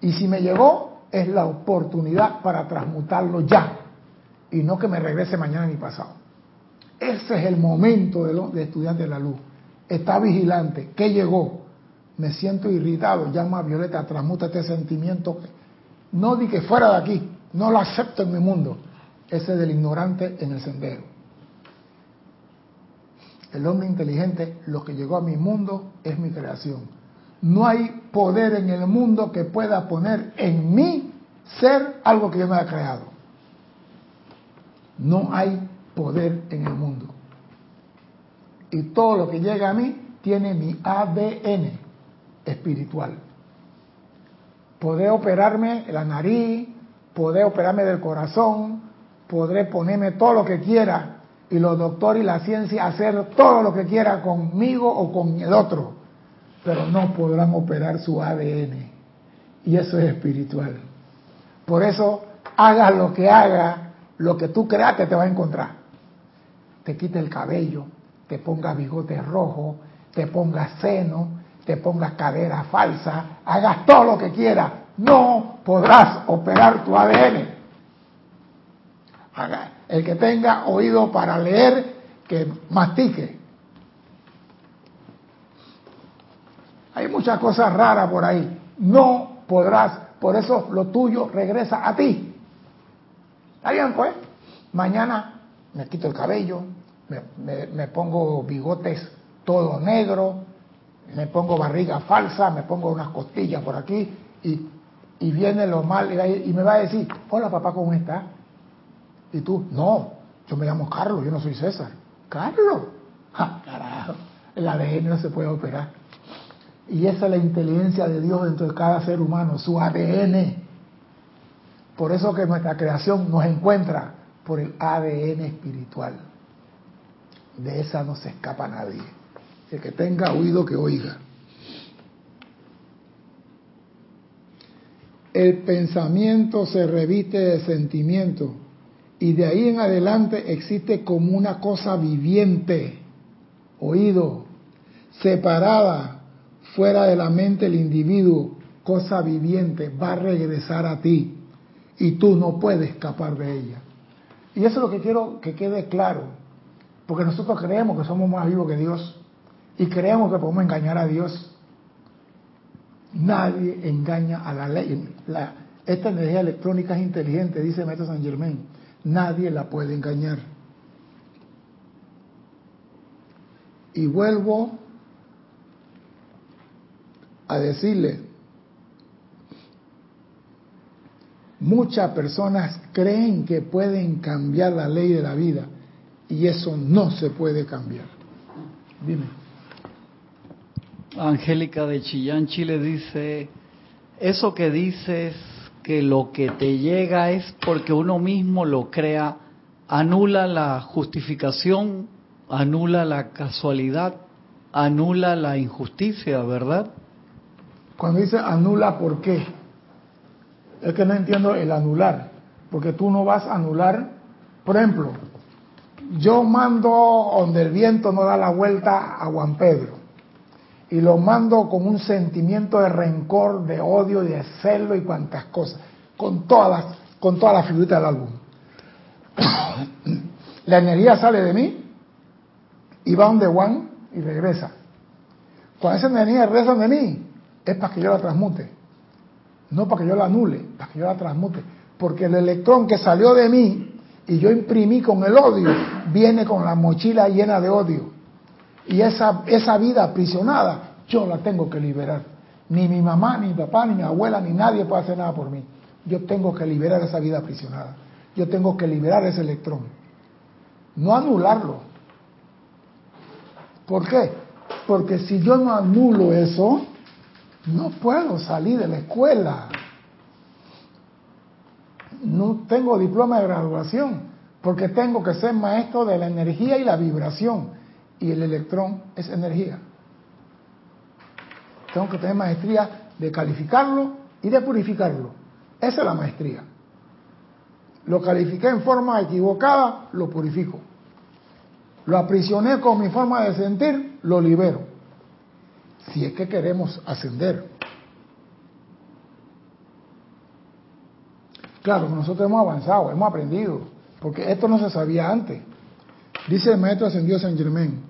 Y si me llegó, es la oportunidad para transmutarlo ya. Y no que me regrese mañana ni pasado. Ese es el momento del de estudiante de la luz. Está vigilante. ¿Qué llegó? me siento irritado, llama a Violeta, transmuta este sentimiento. No di que fuera de aquí, no lo acepto en mi mundo. Ese del ignorante en el sendero. El hombre inteligente, lo que llegó a mi mundo es mi creación. No hay poder en el mundo que pueda poner en mí ser algo que yo no haya creado. No hay poder en el mundo. Y todo lo que llega a mí tiene mi ADN espiritual. Podré operarme la nariz, podré operarme del corazón, podré ponerme todo lo que quiera y los doctores y la ciencia hacer todo lo que quiera conmigo o con el otro, pero no podrán operar su ADN. Y eso es espiritual. Por eso, haga lo que haga, lo que tú creaste te va a encontrar. Te quite el cabello, te ponga bigote rojo, te ponga seno, te pongas cadera falsa, hagas todo lo que quieras, no podrás operar tu ADN. El que tenga oído para leer, que mastique. Hay muchas cosas raras por ahí. No podrás, por eso lo tuyo regresa a ti. ¿Está bien, pues? Mañana me quito el cabello, me, me pongo bigotes todo negro, me pongo barriga falsa, me pongo unas costillas por aquí y, viene lo mal y, me va a decir, hola papá, ¿cómo estás? Y tú, no, yo me llamo Carlos, yo no soy César. Carlos, ja, carajo, el ADN no se puede operar. Y esa es la inteligencia de Dios dentro de cada ser humano, su ADN. Por eso que nuestra creación nos encuentra por el ADN espiritual. De esa no se escapa nadie que tenga oído que oiga. El pensamiento se reviste de sentimiento y de ahí en adelante existe como una cosa viviente, oído, separada, fuera de la mente del individuo, cosa viviente, va a regresar a ti y tú no puedes escapar de ella. Y eso es lo que quiero que quede claro, porque nosotros creemos que somos más vivos que Dios y creemos que podemos engañar a Dios. Nadie engaña a la ley. esta energía electrónica es inteligente, dice Maestro San Germain. Nadie la puede engañar. Y vuelvo a decirle, muchas personas creen que pueden cambiar la ley de la vida y eso no se puede cambiar. Dime. Angélica de Chillán, Chile dice, eso que dices que lo que te llega es porque uno mismo lo crea, anula la justificación, anula la casualidad, anula la injusticia, ¿verdad? Cuando dice anula, ¿por qué? Es que no entiendo el anular, porque tú no vas a anular, por ejemplo, yo mando donde el viento no da la vuelta a Juan Pedro y lo mando con un sentimiento de rencor, de odio, de celo y cuantas cosas, con todas las, con todas las figuritas del álbum. *coughs* la energía sale de mí y va donde Juan y regresa. Cuando esa energía regresa de mí, es para que yo la transmute. No para que yo la anule, para que yo la transmute. Porque el electrón que salió de mí y yo imprimí con el odio, viene con la mochila llena de odio. Y esa, esa vida aprisionada, yo la tengo que liberar. Ni mi mamá, ni mi papá, ni mi abuela, ni nadie puede hacer nada por mí. Yo tengo que liberar esa vida aprisionada. Yo tengo que liberar ese electrón. No anularlo. ¿Por qué? Porque si yo no anulo eso, no puedo salir de la escuela. No tengo diploma de graduación, porque tengo que ser maestro de la energía y la vibración. Y el electrón es energía. Tengo que tener maestría de calificarlo y de purificarlo. Esa es la maestría. Lo califiqué en forma equivocada, lo purifico. Lo aprisioné con mi forma de sentir, lo libero. Si es que queremos ascender. Claro, nosotros hemos avanzado, hemos aprendido, porque esto no se sabía antes. Dice el maestro ascendido San Germán,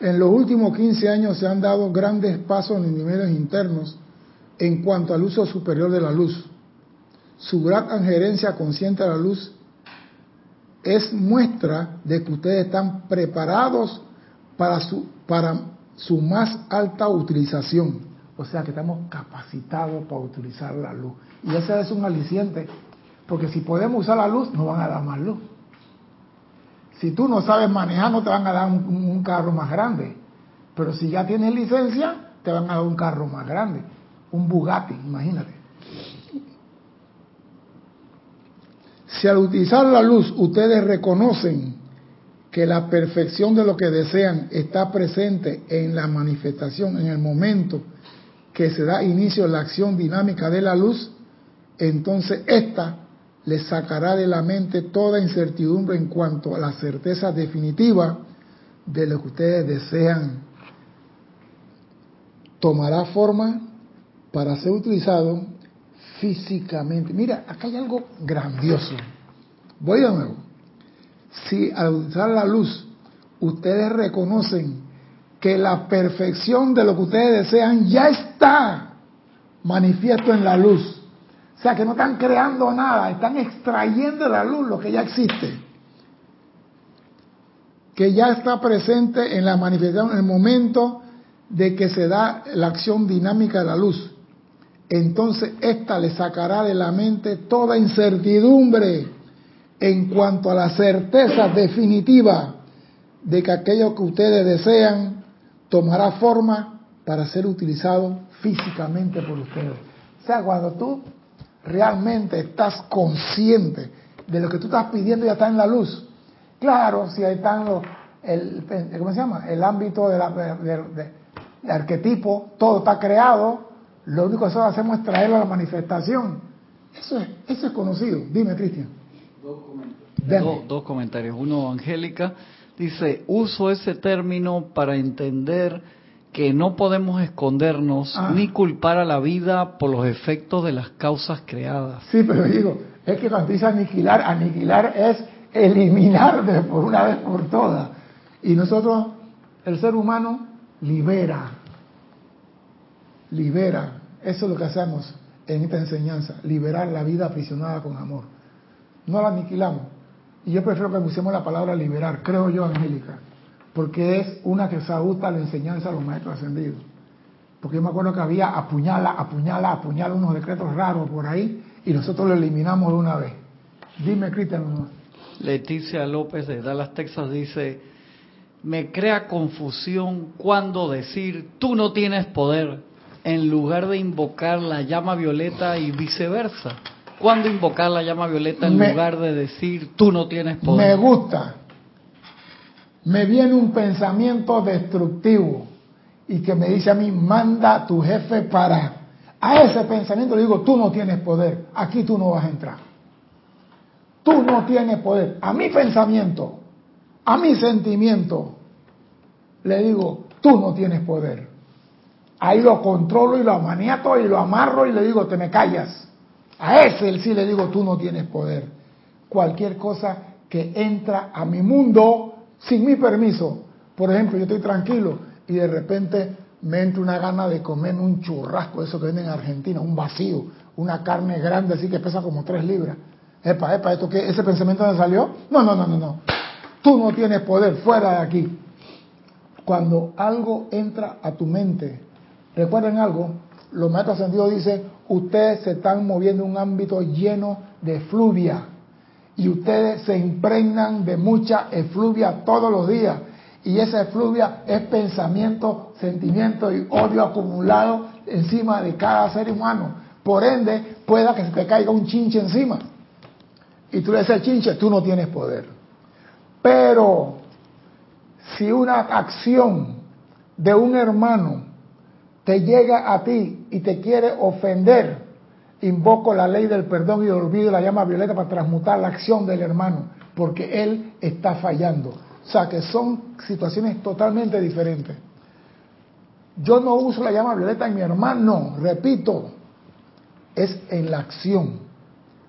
en los últimos 15 años se han dado grandes pasos en los niveles internos en cuanto al uso superior de la luz. Su gran gerencia consciente de la luz es muestra de que ustedes están preparados para su, para su más alta utilización. O sea que estamos capacitados para utilizar la luz. Y ese es un aliciente, porque si podemos usar la luz, nos van a dar más luz. Si tú no sabes manejar, no te van a dar un, carro más grande. Pero si ya tienes licencia, te van a dar un carro más grande. Un Bugatti, imagínate. Si al utilizar la luz ustedes reconocen que la perfección de lo que desean está presente en la manifestación, en el momento que se da inicio a la acción dinámica de la luz, entonces esta les sacará de la mente toda incertidumbre en cuanto a la certeza definitiva de lo que ustedes desean. Tomará forma para ser utilizado físicamente. Mira, acá hay algo grandioso. Voy de nuevo. Si al usar la luz ustedes reconocen que la perfección de lo que ustedes desean ya está manifiesto en la luz. Sea, que no están creando nada, están extrayendo de la luz lo que ya existe. Que ya está presente en la manifestación, en el momento de que se da la acción dinámica de la luz entonces ésta le sacará de la mente toda incertidumbre en cuanto a la certeza definitiva de que aquello que ustedes desean tomará forma para ser utilizado físicamente por ustedes. O sea, cuando tú realmente estás consciente de lo que tú estás pidiendo ya está en la luz. Claro, si ahí están los, el, ¿cómo se llama? El ámbito del de, de arquetipo, todo está creado, lo único que nosotros hacemos es traerlo a la manifestación. Eso es, eso es conocido. Dime, Cristian. Dos comentarios. dos comentarios. Uno, Angélica, dice, uso ese término para entender que no podemos escondernos ah. ni culpar a la vida por los efectos de las causas creadas. Sí, pero digo, es que cuando dice aniquilar, aniquilar es eliminar de por una vez por todas. Y nosotros, el ser humano, libera, libera. Eso es lo que hacemos en esta enseñanza, liberar la vida aprisionada con amor. No la aniquilamos. Y yo prefiero que usemos la palabra liberar, creo yo, Angélica, porque es una que se ajusta a la enseñanza de los maestros ascendidos. Porque yo me acuerdo que había apuñala, apuñala, apuñala unos decretos raros por ahí y nosotros lo eliminamos de una vez. Dime, Cristian. Leticia López de Dallas, Texas dice, me crea confusión cuando decir, tú no tienes poder en lugar de invocar la llama violeta y viceversa? ¿Cuándo invocar la llama violeta en lugar de decir tú no tienes poder? Me gusta. Me viene un pensamiento destructivo y que me dice a mí, manda a tu jefe para... A ese pensamiento le digo, tú no tienes poder, aquí tú no vas a entrar. Tú no tienes poder. A mi pensamiento, a mi sentimiento, le digo, tú no tienes poder. Ahí lo controlo y lo amaniato y lo amarro y le digo, te me callas. A ese sí le digo, tú no tienes poder. Cualquier cosa que entra a mi mundo sin mi permiso. Por ejemplo, yo estoy tranquilo y de repente me entra una gana de comerme un churrasco, eso que venden en Argentina, un vacío, una carne grande así que pesa como tres libras. Epa, epa, ¿esto qué? ¿Ese pensamiento me salió? No, no, no, no, no. Tú no tienes poder, fuera de aquí. Cuando algo entra a tu mente, recuerden algo, los maestros sentidos dicen, ustedes se están moviendo en un ámbito lleno de fluvia y ustedes se impregnan de mucha efluvia todos los días. Y esa efluvia es pensamiento, sentimiento y odio acumulado encima de cada ser humano. Por ende, pueda que se te caiga un chinche encima. Y tú le dices chinche, tú no tienes poder. Pero si una acción de un hermano te llega a ti y te quiere ofender, invoco la ley del perdón y olvido la llama violeta para transmutar la acción del hermano, porque él está fallando. O sea que son situaciones totalmente diferentes. Yo no uso la llama violeta en mi hermano, repito, es en la acción.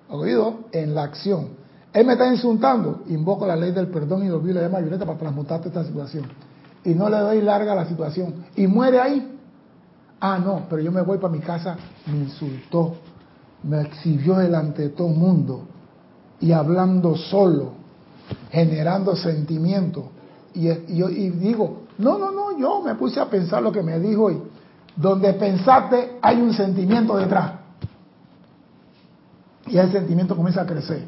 ¿Oído? En la acción. Él me está insultando, invoco la ley del perdón y olvido la llama violeta para transmutar esta situación. Y no le doy larga a la situación. Y muere ahí. Ah, no, pero yo me voy para mi casa, me insultó, me exhibió delante de todo el mundo y hablando solo, generando sentimientos. Y, y, digo, no, no, no, yo me puse a pensar lo que me dijo y donde pensaste hay un sentimiento detrás. Y el sentimiento comienza a crecer,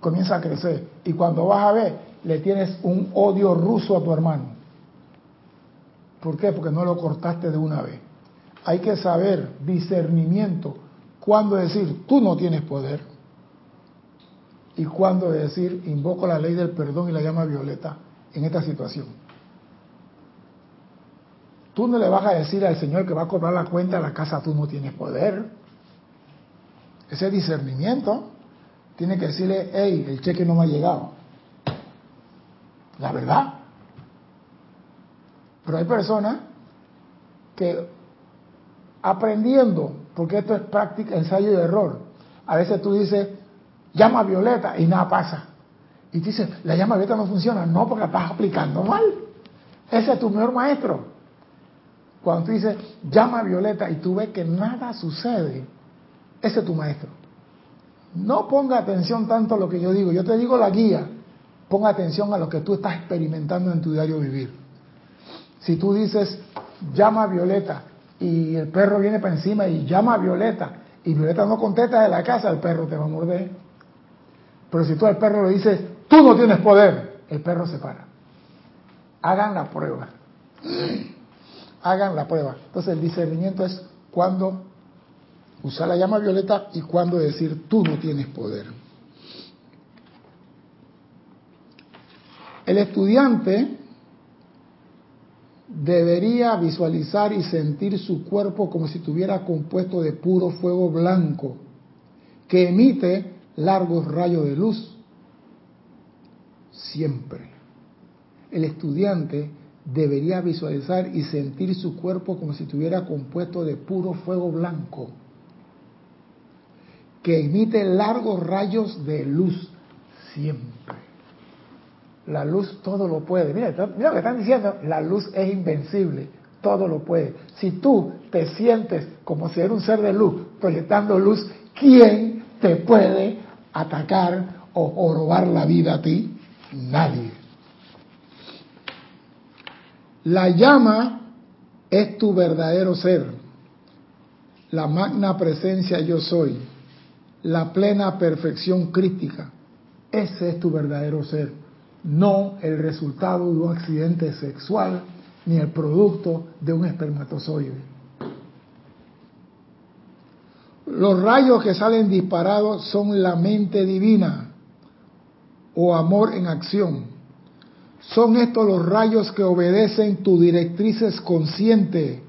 comienza a crecer. Y cuando vas a ver, le tienes un odio ruso a tu hermano. ¿Por qué? Porque no lo cortaste de una vez hay que saber discernimiento cuándo decir tú no tienes poder y cuándo decir invoco la ley del perdón y la llama violeta en esta situación. Tú no le vas a decir al Señor que va a cobrar la cuenta de la casa, tú no tienes poder. Ese discernimiento tiene que decirle, hey, el cheque no me ha llegado. La verdad. Pero hay personas que aprendiendo, porque esto es práctica, ensayo y error. A veces tú dices, llama violeta y nada pasa. Y dices, la llama violeta no funciona. No, porque la estás aplicando mal. Ese es tu mejor maestro. Cuando tú dices, llama violeta y tú ves que nada sucede, ese es tu maestro. No ponga atención tanto a lo que yo digo. Yo te digo la guía. Ponga atención a lo que tú estás experimentando en tu diario vivir. Si tú dices, llama violeta y el perro viene para encima y llama a Violeta y Violeta no contesta de la casa, el perro te va a morder. Pero si tú al perro le dices, tú no tienes poder, el perro se para. Hagan la prueba. *clears throat* Hagan la prueba. Entonces el discernimiento es cuando usar la llama violeta y cuando decir tú no tienes poder. El estudiante debería visualizar y sentir su cuerpo como si estuviera compuesto de puro fuego blanco que emite largos rayos de luz. Siempre. El estudiante debería visualizar y sentir su cuerpo como si estuviera compuesto de puro fuego blanco que emite largos rayos de luz siempre. La luz todo lo puede. Mira, lo que están diciendo, la luz es invencible, todo lo puede. Si tú te sientes como si eres un ser de luz, proyectando luz, ¿quién te puede atacar o, o robar la vida a ti? Nadie. La llama es tu verdadero ser, la magna presencia yo soy, la plena perfección crítica. Ese es tu verdadero ser no el resultado de un accidente sexual ni el producto de un espermatozoide. Los rayos que salen disparados son la mente divina o amor en acción. Son estos los rayos que obedecen tus directrices conscientes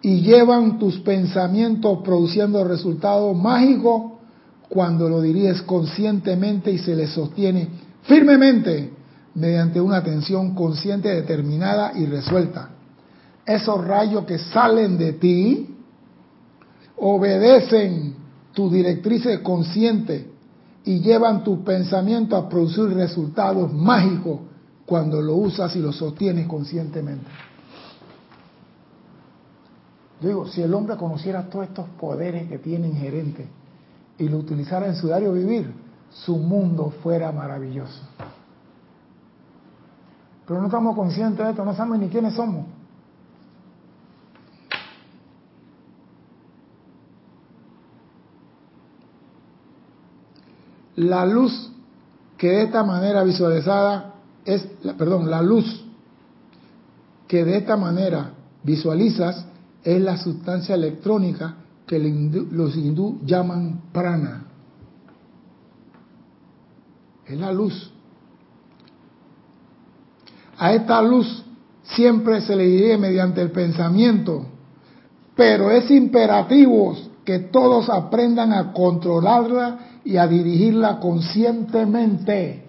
y llevan tus pensamientos produciendo resultados mágicos cuando lo diriges conscientemente y se les sostiene firmemente mediante una atención consciente, determinada y resuelta. Esos rayos que salen de ti obedecen tu directriz consciente y llevan tu pensamiento a producir resultados mágicos cuando lo usas y lo sostienes conscientemente. Yo digo, si el hombre conociera todos estos poderes que tiene inherente y lo utilizara en su diario vivir, su mundo fuera maravilloso. pero no estamos conscientes de esto, no sabemos ni quiénes somos. La luz que de esta manera visualizada es, perdón, la luz que de esta manera visualizas es la sustancia electrónica que los hindú llaman prana. Es la luz. A esta luz siempre se le dirige mediante el pensamiento, pero es imperativo que todos aprendan a controlarla y a dirigirla conscientemente.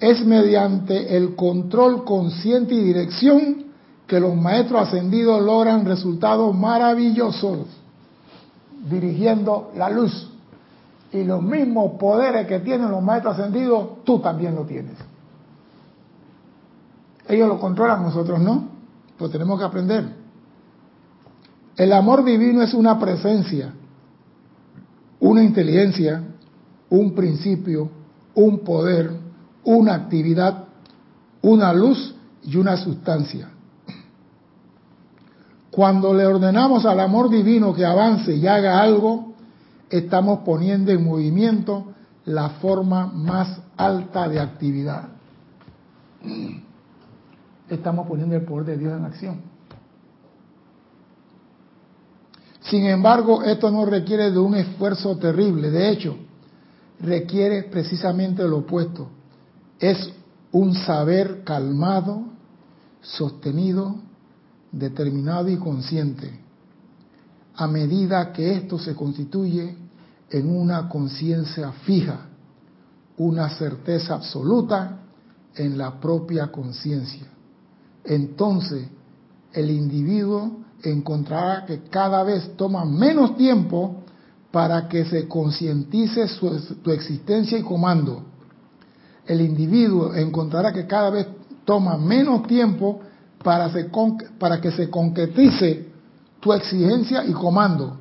Es mediante el control consciente y dirección que los maestros ascendidos logran resultados maravillosos dirigiendo la luz. Y los mismos poderes que tienen los maestros ascendidos, tú también lo tienes. Ellos lo controlan, nosotros no. Pues tenemos que aprender. El amor divino es una presencia, una inteligencia, un principio, un poder, una actividad, una luz y una sustancia. Cuando le ordenamos al amor divino que avance y haga algo, estamos poniendo en movimiento la forma más alta de actividad. Estamos poniendo el poder de Dios en acción. Sin embargo, esto no requiere de un esfuerzo terrible, de hecho, requiere precisamente lo opuesto. Es un saber calmado, sostenido, determinado y consciente, a medida que esto se constituye en una conciencia fija, una certeza absoluta en la propia conciencia. Entonces, el individuo encontrará que cada vez toma menos tiempo para que se concientice su, existencia y comando. El individuo encontrará que cada vez toma menos tiempo para, para que se concretice tu exigencia y comando.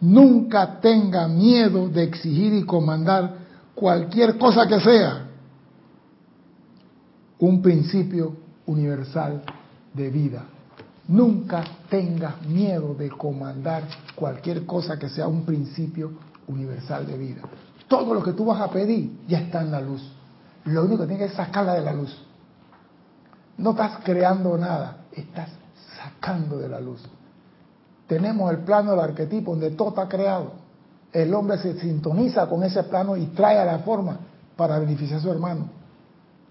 Nunca tenga miedo de exigir y comandar cualquier cosa que sea. Un principio universal de vida. Nunca tengas miedo de comandar cualquier cosa que sea un principio universal de vida. Todo lo que tú vas a pedir ya está en la luz. Lo único que tienes que sacarla de la luz. No estás creando nada, estás sacando de la luz. Tenemos el plano del arquetipo donde todo está creado. El hombre se sintoniza con ese plano y trae a la forma para beneficiar a su hermano.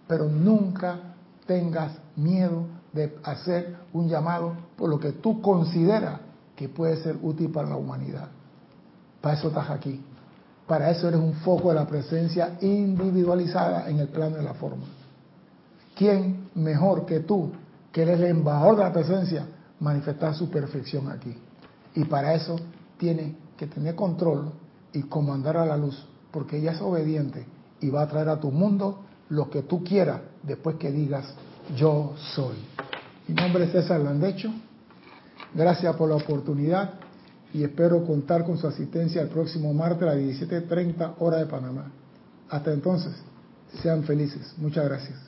Pero nunca tengas miedo de hacer un llamado por lo que tú consideras que puede ser útil para la humanidad. Para eso estás aquí. Para eso eres un foco de la presencia individualizada en el plano de la forma. ¿Quién mejor que tú, que eres el embajador de la presencia, manifestar su perfección aquí? Y para eso tiene que tener control y comandar a la luz, porque ella es obediente y va a traer a tu mundo lo que tú quieras después que digas yo soy. Mi nombre es César Landecho. Gracias por la oportunidad y espero contar con su asistencia el próximo martes a las 17.30 hora de Panamá. Hasta entonces, sean felices. Muchas gracias.